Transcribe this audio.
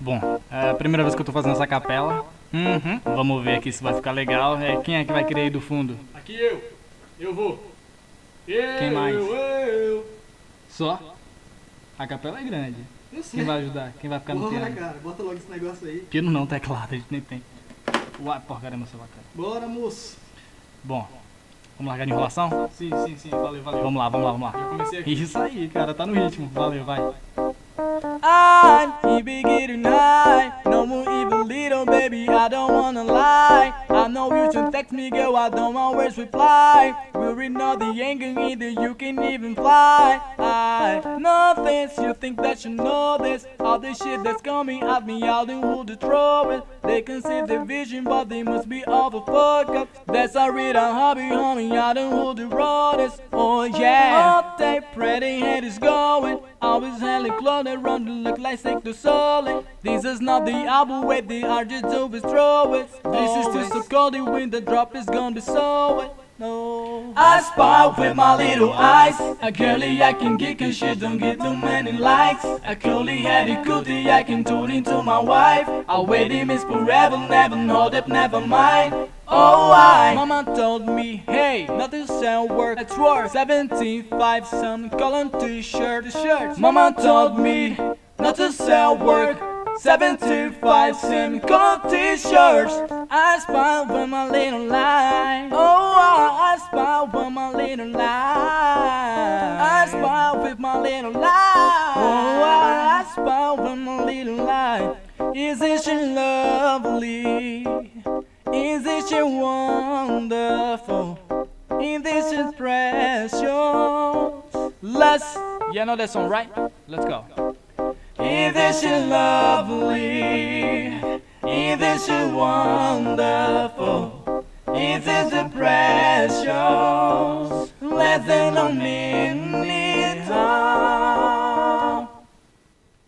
Bom, é a primeira vez que eu tô fazendo essa capela. Uhum. Vamos ver aqui se vai ficar legal. É, quem é que vai querer ir do fundo? Aqui eu. Eu vou. Eu, Quem mais? Eu, eu. Só? A capela é grande. Eu sei. Quem vai ajudar? Quem vai ficar no Bora, piano? cara. Bota logo esse negócio aí. Piano não, teclado, a gente nem tem. Uai, porcaria, meu celular, cara. Bora, moço. Bom, vamos largar de enrolação? Sim, sim, sim. Valeu, valeu. Vamos lá, vamos lá, vamos lá. comecei aqui. Isso aí, cara, tá no ritmo. Valeu, vai. Keep it high. No more even little, baby. I don't wanna lie. I know you should text me, girl. I don't always reply. We're not the anger either. You can even fly. I know this. You think that you know this. All this shit that's coming at me, I don't hold the it. They can see the vision, but they must be all the fuck up. That's a real hobby, homie. I don't hold the road. Oh yeah. All day pretty head is going. Always clothes around to look like Cirque Du Soleil. This is not the album where the artist always throw it. This is just so cold when the drop is gonna be so wet. No. I spy with my little eyes. A girlie I can get cause she don't get too many likes. A curly headed cootie I can turn into my wife. I'll wait him is forever, never know that, never mind. Oh, I. Mama told me, hey, nothing sell work. It's worth 75 some color t-shirt, shirt. Mama told me not to sell work. 75 sim color t-shirts. I spy with my little lie. Oh, I, I spy with my little lie. I spy with my little lie. Oh, I, I spy with my little lie. Isn't she lovely? Isn't she um wonderful? Isn't she um precious? Let's, you know that song, right? Let's go. Isn't she um lovely? Isn't she wonderful? Isn't she precious? Less than a minute.